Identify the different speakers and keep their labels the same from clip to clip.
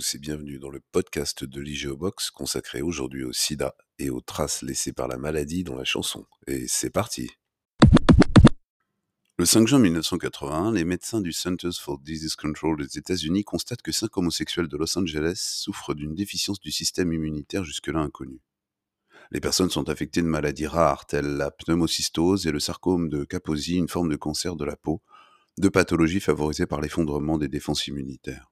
Speaker 1: tous et bienvenue dans le podcast de l'IGEOBOX consacré aujourd'hui au sida et aux traces laissées par la maladie dans la chanson. Et c'est parti Le 5 juin 1981, les médecins du Centers for Disease Control des États-Unis constatent que cinq homosexuels de Los Angeles souffrent d'une déficience du système immunitaire jusque-là inconnue. Les personnes sont affectées de maladies rares telles la pneumocystose et le sarcome de Kaposi, une forme de cancer de la peau, deux pathologies favorisées par l'effondrement des défenses immunitaires.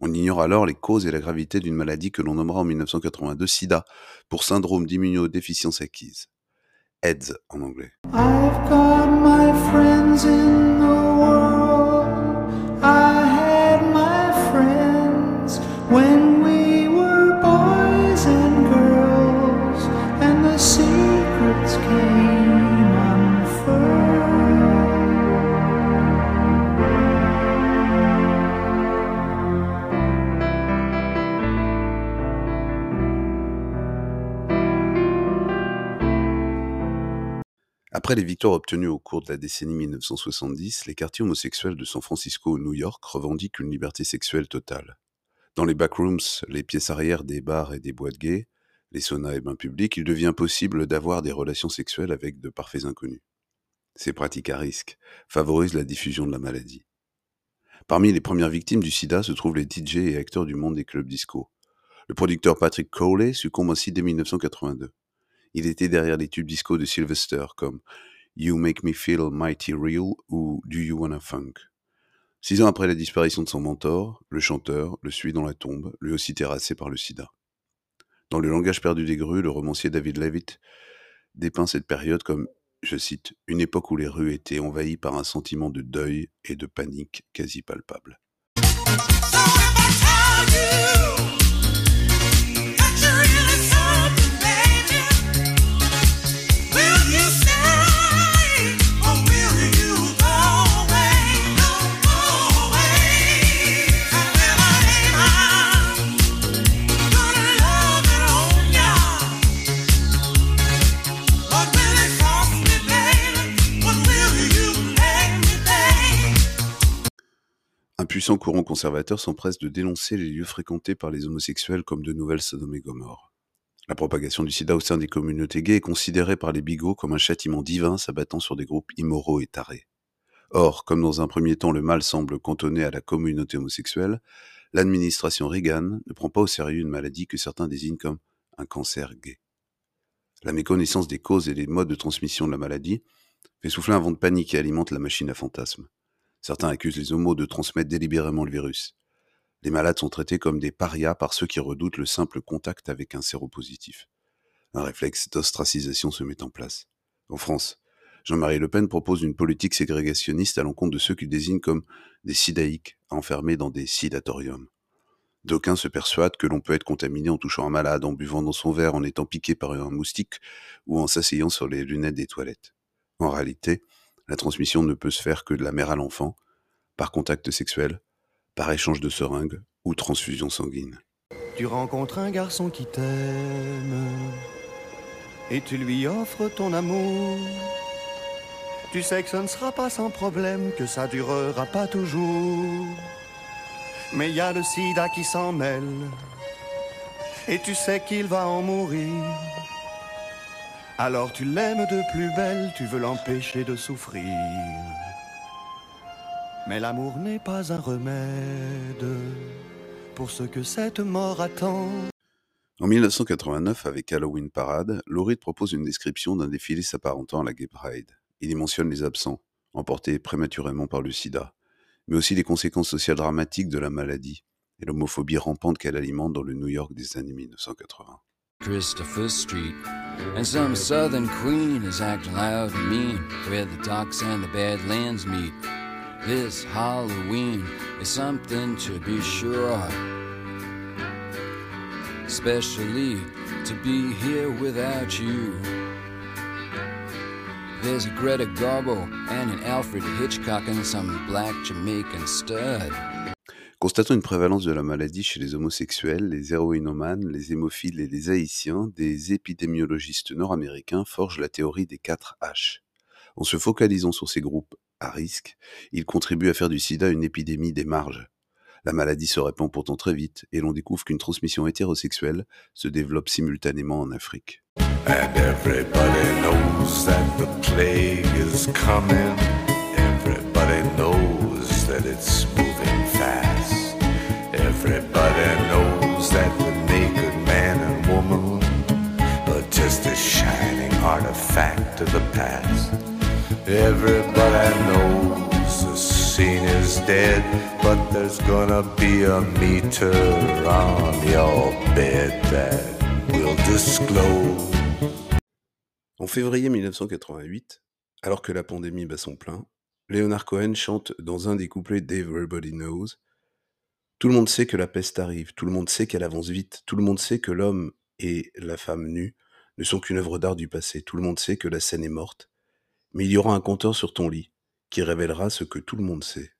Speaker 1: On ignore alors les causes et la gravité d'une maladie que l'on nommera en 1982 SIDA, pour syndrome d'immunodéficience acquise. AIDS en anglais. Après les victoires obtenues au cours de la décennie 1970, les quartiers homosexuels de San Francisco ou New York revendiquent une liberté sexuelle totale. Dans les backrooms, les pièces arrière des bars et des boîtes gays, les saunas et bains publics, il devient possible d'avoir des relations sexuelles avec de parfaits inconnus. Ces pratiques à risque favorisent la diffusion de la maladie. Parmi les premières victimes du sida se trouvent les DJ et acteurs du monde des clubs disco. Le producteur Patrick Cowley succombe ainsi dès 1982. Il était derrière les tubes disco de Sylvester comme You Make Me Feel Mighty Real ou Do You Wanna Funk. Six ans après la disparition de son mentor, le chanteur le suit dans la tombe, lui aussi terrassé par le sida. Dans le langage perdu des grues, le romancier David Levitt dépeint cette période comme, je cite, une époque où les rues étaient envahies par un sentiment de deuil et de panique quasi palpable. Puissant courant conservateur s'empresse de dénoncer les lieux fréquentés par les homosexuels comme de nouvelles Sodome et. La propagation du sida au sein des communautés gays est considérée par les bigots comme un châtiment divin s'abattant sur des groupes immoraux et tarés. Or, comme dans un premier temps le mal semble cantonné à la communauté homosexuelle, l'administration Reagan ne prend pas au sérieux une maladie que certains désignent comme un cancer gay. La méconnaissance des causes et des modes de transmission de la maladie fait souffler un vent de panique et alimente la machine à fantasmes. Certains accusent les homos de transmettre délibérément le virus. Les malades sont traités comme des parias par ceux qui redoutent le simple contact avec un séropositif. Un réflexe d'ostracisation se met en place. En France, Jean-Marie Le Pen propose une politique ségrégationniste à l'encontre de ceux qu'il désigne comme des sidaïques enfermés dans des sidatoriums. D'aucuns se persuadent que l'on peut être contaminé en touchant un malade, en buvant dans son verre, en étant piqué par un moustique ou en s'asseyant sur les lunettes des toilettes. En réalité, la transmission ne peut se faire que de la mère à l'enfant, par contact sexuel, par échange de seringues ou transfusion sanguine.
Speaker 2: Tu rencontres un garçon qui t'aime et tu lui offres ton amour. Tu sais que ce ne sera pas sans problème, que ça durera pas toujours. Mais il y a le sida qui s'en mêle et tu sais qu'il va en mourir. Alors tu l'aimes de plus belle, tu veux l'empêcher de souffrir. Mais l'amour n'est pas un remède pour ce que cette mort attend.
Speaker 1: En 1989, avec Halloween Parade, Laurie propose une description d'un défilé s'apparentant à la Gay Pride. Il y mentionne les absents, emportés prématurément par le sida, mais aussi les conséquences sociales dramatiques de la maladie et l'homophobie rampante qu'elle alimente dans le New York des années 1980.
Speaker 3: Christopher Street. And some southern queen is acting loud and mean where the docks and the badlands meet. This Halloween is something to be sure. Especially to be here without you. There's a Greta Garbo and an Alfred Hitchcock and some black Jamaican stud.
Speaker 1: Constatant une prévalence de la maladie chez les homosexuels, les héroïnomanes, les hémophiles et les haïtiens, des épidémiologistes nord-américains forgent la théorie des 4 H. En se focalisant sur ces groupes à risque, ils contribuent à faire du sida une épidémie des marges. La maladie se répand pourtant très vite et l'on découvre qu'une transmission hétérosexuelle se développe simultanément en Afrique.
Speaker 4: Everybody knows that the naked man and woman are just a shining artifact of the past. Everybody knows the scene is dead, but there's gonna be a meter on your bed that will disclose.
Speaker 1: En février 1988, alors que la pandémie bat son plein, Leonard Cohen chante dans un des couplets d'Everybody Knows Tout le monde sait que la peste arrive, tout le monde sait qu'elle avance vite, tout le monde sait que l'homme et la femme nue ne sont qu'une œuvre d'art du passé, tout le monde sait que la scène est morte, mais il y aura un compteur sur ton lit qui révélera ce que tout le monde sait.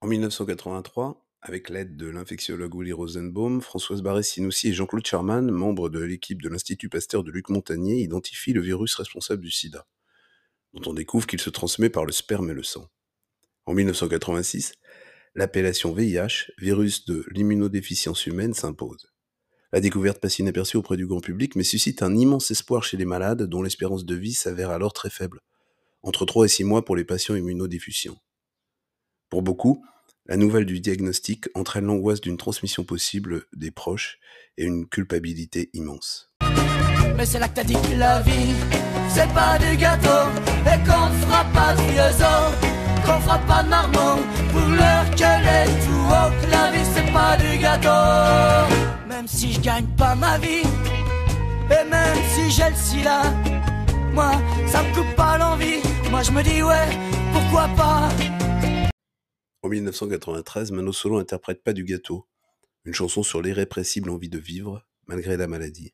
Speaker 1: En 1983, avec l'aide de l'infectiologue Willy Rosenbaum, Françoise Barré-Sinoussi et Jean-Claude Charman, membres de l'équipe de l'Institut Pasteur de Luc Montagnier, identifient le virus responsable du sida, dont on découvre qu'il se transmet par le sperme et le sang. En 1986, l'appellation VIH, virus de l'immunodéficience humaine, s'impose. La découverte passe inaperçue auprès du grand public, mais suscite un immense espoir chez les malades, dont l'espérance de vie s'avère alors très faible, entre 3 et 6 mois pour les patients immunodéficients. Pour beaucoup, la nouvelle du diagnostic entraîne l'angoisse d'une transmission possible des proches et une culpabilité immense.
Speaker 5: Mais c'est là que t'as dit que la vie, c'est pas du gâteau, et qu'on fera pas qu'on pas de marmot, pour l'heure qu'elle est tout haut, la vie c'est pas du gâteau. Même si je gagne pas ma vie, et même si j'ai le sida, moi ça me coupe pas l'envie, moi je me dis ouais, pourquoi pas?
Speaker 1: En 1993, Mano Solo interprète Pas du gâteau, une chanson sur l'irrépressible envie de vivre malgré la maladie.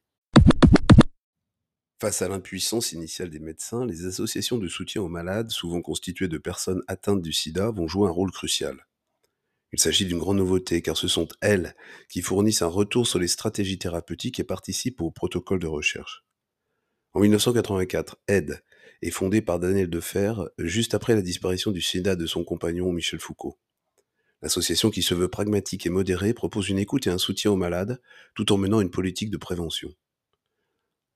Speaker 1: Face à l'impuissance initiale des médecins, les associations de soutien aux malades, souvent constituées de personnes atteintes du sida, vont jouer un rôle crucial. Il s'agit d'une grande nouveauté car ce sont elles qui fournissent un retour sur les stratégies thérapeutiques et participent au protocole de recherche. En 1984, AIDE est fondée par Daniel Defer juste après la disparition du sida de son compagnon Michel Foucault. L'association qui se veut pragmatique et modérée propose une écoute et un soutien aux malades tout en menant une politique de prévention.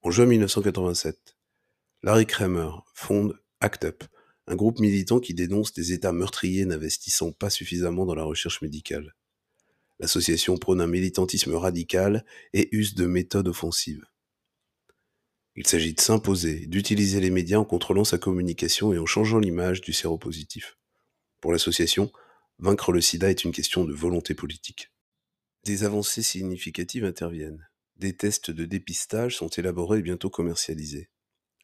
Speaker 1: En juin 1987, Larry Kramer fonde ACT UP, un groupe militant qui dénonce des États meurtriers n'investissant pas suffisamment dans la recherche médicale. L'association prône un militantisme radical et use de méthodes offensives. Il s'agit de s'imposer, d'utiliser les médias en contrôlant sa communication et en changeant l'image du séropositif. Pour l'association, vaincre le sida est une question de volonté politique. Des avancées significatives interviennent. Des tests de dépistage sont élaborés et bientôt commercialisés.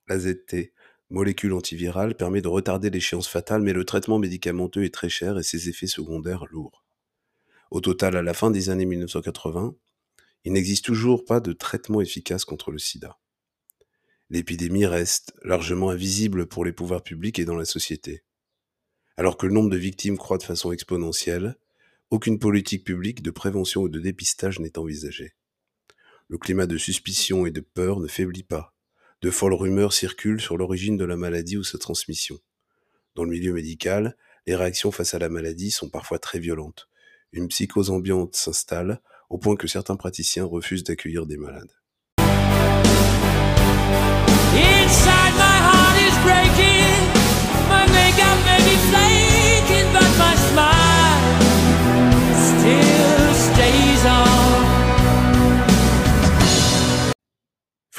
Speaker 1: L'AZT, molécule antivirale, permet de retarder l'échéance fatale, mais le traitement médicamenteux est très cher et ses effets secondaires lourds. Au total, à la fin des années 1980, il n'existe toujours pas de traitement efficace contre le sida. L'épidémie reste largement invisible pour les pouvoirs publics et dans la société. Alors que le nombre de victimes croît de façon exponentielle, aucune politique publique de prévention ou de dépistage n'est envisagée. Le climat de suspicion et de peur ne faiblit pas. De folles rumeurs circulent sur l'origine de la maladie ou sa transmission. Dans le milieu médical, les réactions face à la maladie sont parfois très violentes. Une psychose ambiante s'installe au point que certains praticiens refusent d'accueillir des malades.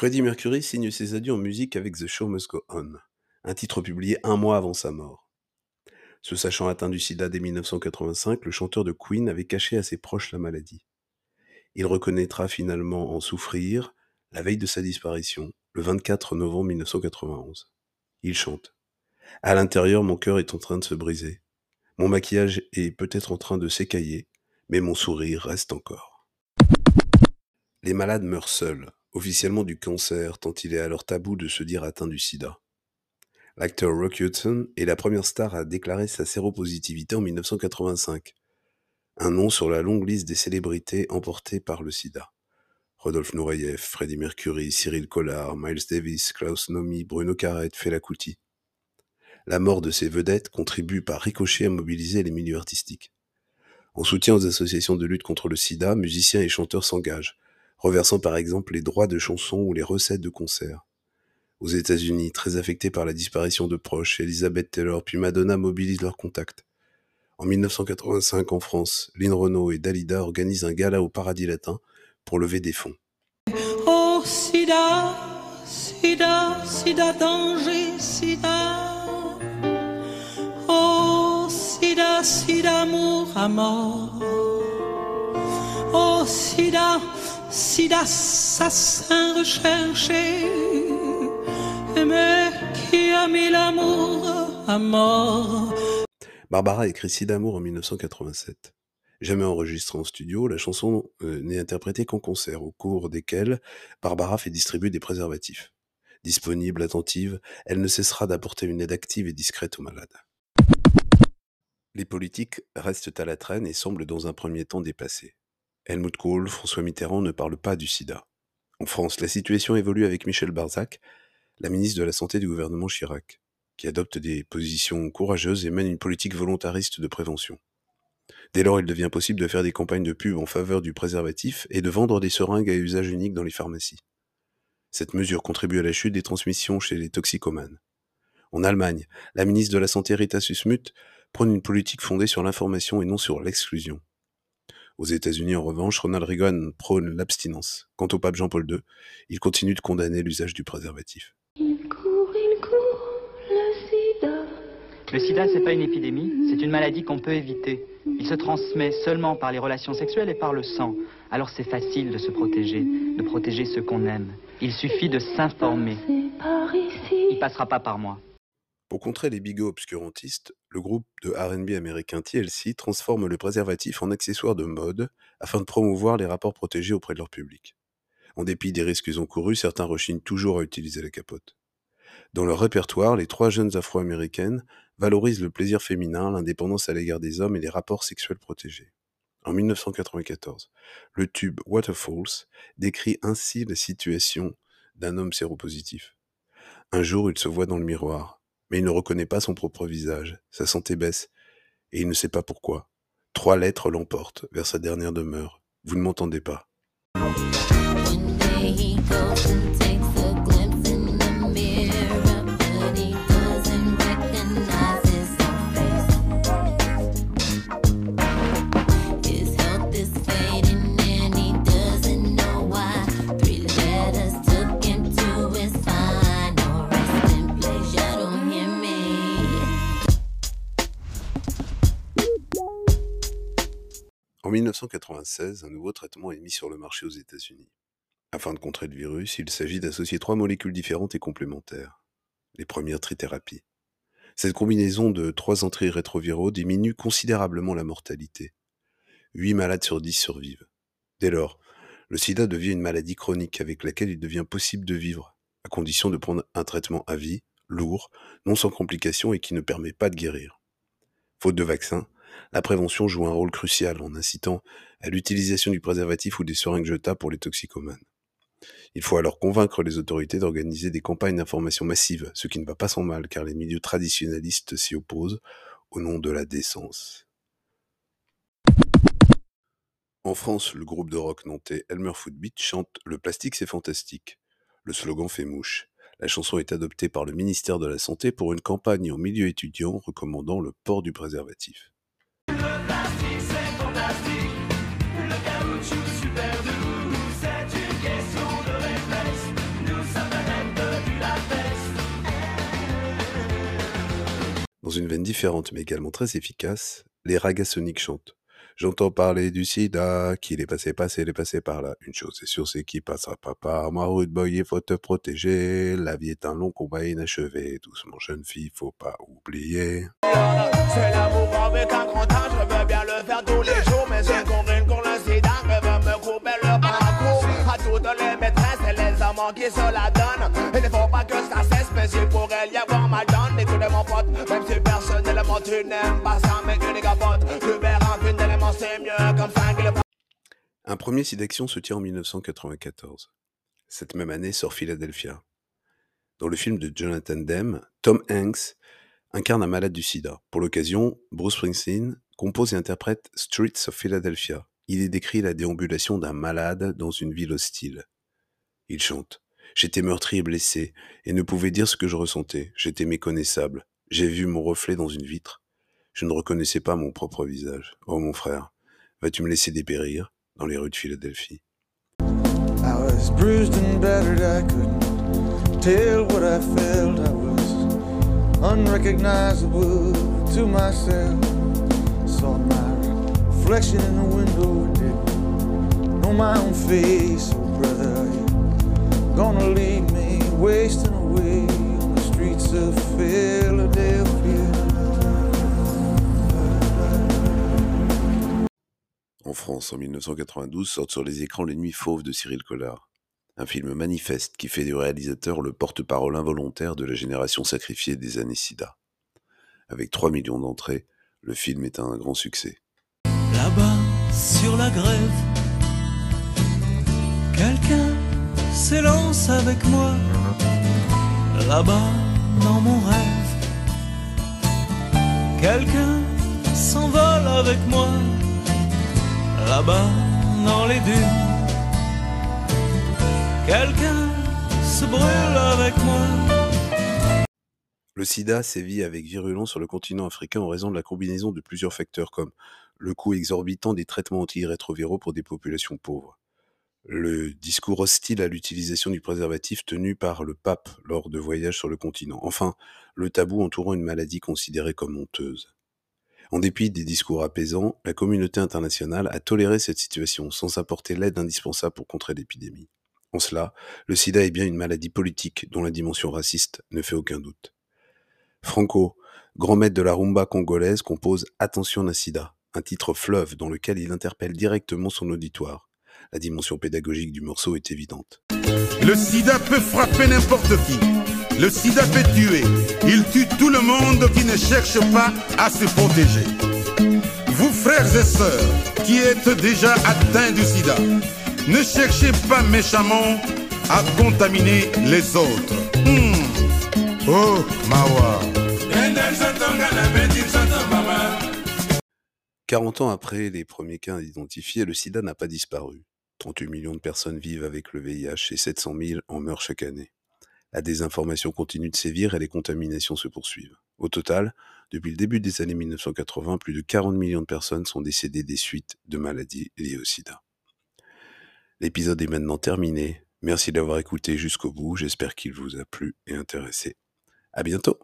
Speaker 1: Freddie Mercury signe ses adieux en musique avec The Show Must Go On, un titre publié un mois avant sa mort. Se sachant atteint du sida dès 1985, le chanteur de Queen avait caché à ses proches la maladie. Il reconnaîtra finalement en souffrir la veille de sa disparition, le 24 novembre 1991. Il chante. À l'intérieur, mon cœur est en train de se briser. Mon maquillage est peut-être en train de s'écailler, mais mon sourire reste encore. Les malades meurent seuls, officiellement du cancer, tant il est alors tabou de se dire atteint du sida. L'acteur Rock Hudson est la première star à déclarer sa séropositivité en 1985, un nom sur la longue liste des célébrités emportées par le sida. Rodolphe Nureyev, Freddie Mercury, Cyril Collard, Miles Davis, Klaus Nomi, Bruno Carrette, Fela Kuti. La mort de ces vedettes contribue par ricochet à mobiliser les milieux artistiques. En soutien aux associations de lutte contre le sida, musiciens et chanteurs s'engagent, reversant par exemple les droits de chansons ou les recettes de concerts. Aux États-Unis, très affectés par la disparition de proches, Elizabeth Taylor puis Madonna mobilisent leurs contacts. En 1985, en France, Lynn Renault et Dalida organisent un gala au Paradis Latin pour lever des fonds.
Speaker 6: Oh, sida, sida, sida, danger, sida. Oh, sida, sida, amour à mort. Oh, sida, sida, assassin recherché.
Speaker 1: Barbara écrit Si d'amour en 1987. Jamais enregistrée en studio, la chanson euh, n'est interprétée qu'en concert, au cours desquels Barbara fait distribuer des préservatifs. Disponible, attentive, elle ne cessera d'apporter une aide active et discrète aux malades. Les politiques restent à la traîne et semblent dans un premier temps dépassés. Helmut Kohl, François Mitterrand ne parlent pas du sida. En France, la situation évolue avec Michel Barzac, la ministre de la Santé du gouvernement Chirac, qui adopte des positions courageuses et mène une politique volontariste de prévention. Dès lors, il devient possible de faire des campagnes de pub en faveur du préservatif et de vendre des seringues à usage unique dans les pharmacies. Cette mesure contribue à la chute des transmissions chez les toxicomanes. En Allemagne, la ministre de la Santé Rita Susmuth prône une politique fondée sur l'information et non sur l'exclusion. Aux États-Unis, en revanche, Ronald Reagan prône l'abstinence. Quant au pape Jean-Paul II, il continue de condamner l'usage du préservatif.
Speaker 7: Il court, il court, le sida.
Speaker 8: Le sida, c'est pas une épidémie, c'est une maladie qu'on peut éviter. Il se transmet seulement par les relations sexuelles et par le sang. Alors c'est facile de se protéger, de protéger ceux qu'on aime. Il suffit de s'informer.
Speaker 7: C'est par ici.
Speaker 8: Il passera pas par moi.
Speaker 1: Pour contrer les bigots obscurantistes, le groupe de RB américain TLC transforme le préservatif en accessoire de mode afin de promouvoir les rapports protégés auprès de leur public. En dépit des risques encourus, certains rechignent toujours à utiliser la capote. Dans leur répertoire, les trois jeunes afro-américaines valorisent le plaisir féminin, l'indépendance à l'égard des hommes et les rapports sexuels protégés. En 1994, le tube Waterfalls décrit ainsi la situation d'un homme séropositif. Un jour, il se voit dans le miroir, il ne reconnaît pas son propre visage, sa santé baisse, et il ne sait pas pourquoi. Trois lettres l'emportent vers sa dernière demeure. Vous ne m'entendez pas. 1996, un nouveau traitement est mis sur le marché aux États-Unis. Afin de contrer le virus, il s'agit d'associer trois molécules différentes et complémentaires. Les premières trithérapies. Cette combinaison de trois antirétroviraux diminue considérablement la mortalité. 8 malades sur 10 survivent. Dès lors, le sida devient une maladie chronique avec laquelle il devient possible de vivre, à condition de prendre un traitement à vie, lourd, non sans complications et qui ne permet pas de guérir. Faute de vaccin, la prévention joue un rôle crucial en incitant à l'utilisation du préservatif ou des seringues jetables pour les toxicomanes. Il faut alors convaincre les autorités d'organiser des campagnes d'information massives, ce qui ne va pas sans mal car les milieux traditionnalistes s'y opposent au nom de la décence. En France, le groupe de rock nantais Elmer Footbeat chante Le plastique c'est fantastique. Le slogan fait mouche. La chanson est adoptée par le ministère de la Santé pour une campagne en milieu étudiant recommandant le port du préservatif. Dans une veine différente mais également très efficace, les Ragasonics chantent. J'entends parler du sida, qu'il est passé, passé, il est passé par là. Une chose est sûre, c'est qu'il passera pas par moi. Rude boy, il faut te protéger. La vie est un long combat inachevé. Doucement, jeune fille, faut pas oublier.
Speaker 9: C'est l'amour avec un grand âge, je veux bien le faire tous les jours, mais le sida, je veux me couper le parcours à les maîtresses les amants qui se la donnent. Il ne faut pas
Speaker 1: Un premier site d'action se tient en 1994. Cette même année sort Philadelphia. Dans le film de Jonathan Demme, Tom Hanks incarne un malade du sida. Pour l'occasion, Bruce Springsteen compose et interprète Streets of Philadelphia. Il y décrit la déambulation d'un malade dans une ville hostile. Il chante J'étais meurtri et blessé, et ne pouvais dire ce que je ressentais. J'étais méconnaissable. J'ai vu mon reflet dans une vitre. Je ne reconnaissais pas mon propre visage. Oh mon frère, vas-tu me laisser dépérir dans les rues de Philadelphie?
Speaker 10: I was bruised and battered, I couldn't tell what I felt. I was unrecognizable to myself. Saw my in the window gonna leave me wasting away on the streets of Philadelphia?
Speaker 1: En France, en 1992, sort sur les écrans Les Nuits Fauves de Cyril Collard. Un film manifeste qui fait du réalisateur le porte-parole involontaire de la génération sacrifiée des années SIDA. Avec 3 millions d'entrées, le film est un grand succès.
Speaker 6: Là-bas, sur la grève, quelqu'un s'élance avec moi. Là-bas, dans mon rêve, quelqu'un s'envole avec moi. Là-bas, dans les dunes, quelqu'un se brûle avec moi.
Speaker 1: Le sida sévit avec virulence sur le continent africain en raison de la combinaison de plusieurs facteurs comme le coût exorbitant des traitements antirétroviraux pour des populations pauvres, le discours hostile à l'utilisation du préservatif tenu par le pape lors de voyages sur le continent, enfin le tabou entourant une maladie considérée comme honteuse. En dépit des discours apaisants, la communauté internationale a toléré cette situation sans apporter l'aide indispensable pour contrer l'épidémie. En cela, le sida est bien une maladie politique dont la dimension raciste ne fait aucun doute. Franco, grand maître de la rumba congolaise, compose Attention d'un sida, un titre fleuve dans lequel il interpelle directement son auditoire. La dimension pédagogique du morceau est évidente.
Speaker 11: Le sida peut frapper n'importe qui. Le sida peut tuer. Il tue tout le monde qui ne cherche pas à se protéger. Vous frères et sœurs qui êtes déjà atteints du sida, ne cherchez pas méchamment à contaminer les autres. Hmm. Oh, Mawa.
Speaker 1: 40 ans après les premiers cas identifiés, le sida n'a pas disparu. 38 millions de personnes vivent avec le VIH et 700 000 en meurent chaque année. La désinformation continue de sévir et les contaminations se poursuivent. Au total, depuis le début des années 1980, plus de 40 millions de personnes sont décédées des suites de maladies liées au sida. L'épisode est maintenant terminé. Merci d'avoir écouté jusqu'au bout. J'espère qu'il vous a plu et intéressé. À bientôt!